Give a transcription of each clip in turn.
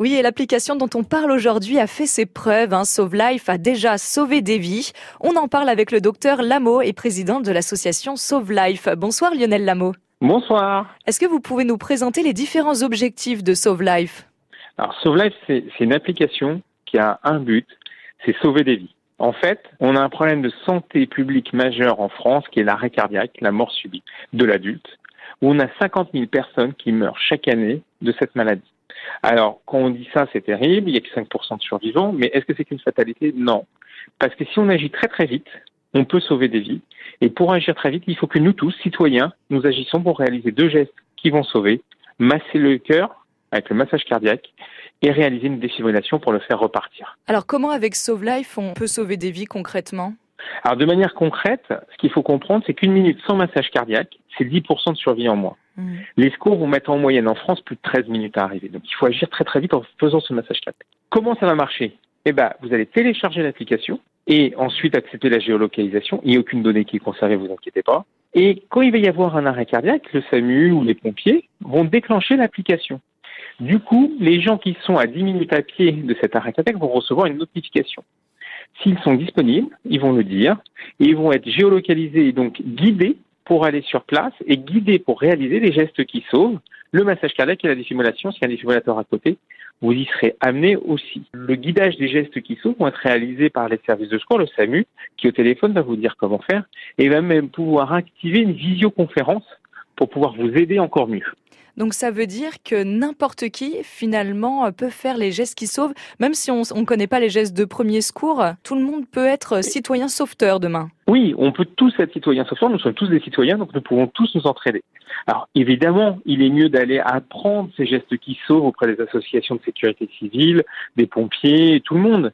Oui, et l'application dont on parle aujourd'hui a fait ses preuves. Hein. Sauve Life a déjà sauvé des vies. On en parle avec le docteur Lameau et président de l'association Sauve Life. Bonsoir Lionel Lameau. Bonsoir. Est-ce que vous pouvez nous présenter les différents objectifs de Sauve Life? Alors Sauve Life, c'est une application qui a un but, c'est sauver des vies. En fait, on a un problème de santé publique majeur en France qui est l'arrêt cardiaque, la mort subite de l'adulte, où on a 50 000 personnes qui meurent chaque année de cette maladie. Alors, quand on dit ça, c'est terrible, il n'y a que 5% de survivants, mais est-ce que c'est qu'une fatalité? Non. Parce que si on agit très très vite, on peut sauver des vies. Et pour agir très vite, il faut que nous tous, citoyens, nous agissons pour réaliser deux gestes qui vont sauver, masser le cœur avec le massage cardiaque et réaliser une défibrillation pour le faire repartir. Alors comment avec Sauve Life on peut sauver des vies concrètement? Alors de manière concrète, ce qu'il faut comprendre, c'est qu'une minute sans massage cardiaque, c'est 10% de survie en moins. Mmh. Les secours vont mettre en moyenne en France plus de 13 minutes à arriver. Donc il faut agir très très vite en faisant ce massage cardiaque. Comment ça va marcher? Eh ben, vous allez télécharger l'application et ensuite accepter la géolocalisation. Il n'y a aucune donnée qui est conservée, vous inquiétez pas. Et quand il va y avoir un arrêt cardiaque, le SAMU ou les pompiers vont déclencher l'application. Du coup, les gens qui sont à 10 minutes à pied de cet arrêt cardiaque vont recevoir une notification. S'ils sont disponibles, ils vont le dire, et ils vont être géolocalisés et donc guidés pour aller sur place et guidés pour réaliser les gestes qui sauvent, le massage cardiaque et la dissimulation, s'il y a un défibrillateur à côté, vous y serez amené aussi. Le guidage des gestes qui sauvent vont être réalisés par les services de secours, le SAMU, qui au téléphone va vous dire comment faire, et va même pouvoir activer une visioconférence pour pouvoir vous aider encore mieux. Donc ça veut dire que n'importe qui, finalement, peut faire les gestes qui sauvent, même si on ne connaît pas les gestes de premier secours, tout le monde peut être citoyen sauveteur demain. Oui, on peut tous être citoyen sauveteur, nous sommes tous des citoyens, donc nous pouvons tous nous entraider. Alors évidemment, il est mieux d'aller apprendre ces gestes qui sauvent auprès des associations de sécurité civile, des pompiers, tout le monde.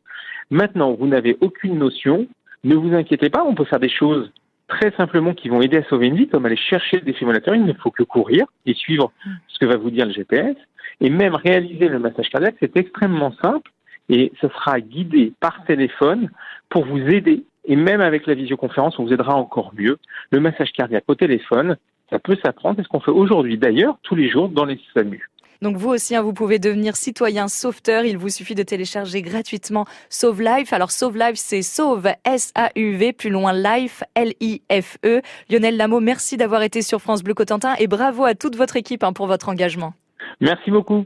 Maintenant, vous n'avez aucune notion, ne vous inquiétez pas, on peut faire des choses très simplement qui vont aider à sauver une vie, comme aller chercher le défibrillateur, il ne faut que courir et suivre mm. ce que va vous dire le GPS. Et même réaliser le massage cardiaque, c'est extrêmement simple et ce sera guidé par téléphone pour vous aider. Et même avec la visioconférence, on vous aidera encore mieux. Le massage cardiaque au téléphone, ça peut s'apprendre. C'est ce qu'on fait aujourd'hui d'ailleurs tous les jours dans les SAMU. Donc vous aussi, hein, vous pouvez devenir citoyen sauveteur. Il vous suffit de télécharger gratuitement Sauve Life. Alors Sauve Life, c'est Sauve S-A-U-V, plus loin Life, L-I-F-E. Lionel Lameau, merci d'avoir été sur France Bleu Cotentin et bravo à toute votre équipe hein, pour votre engagement. Merci beaucoup.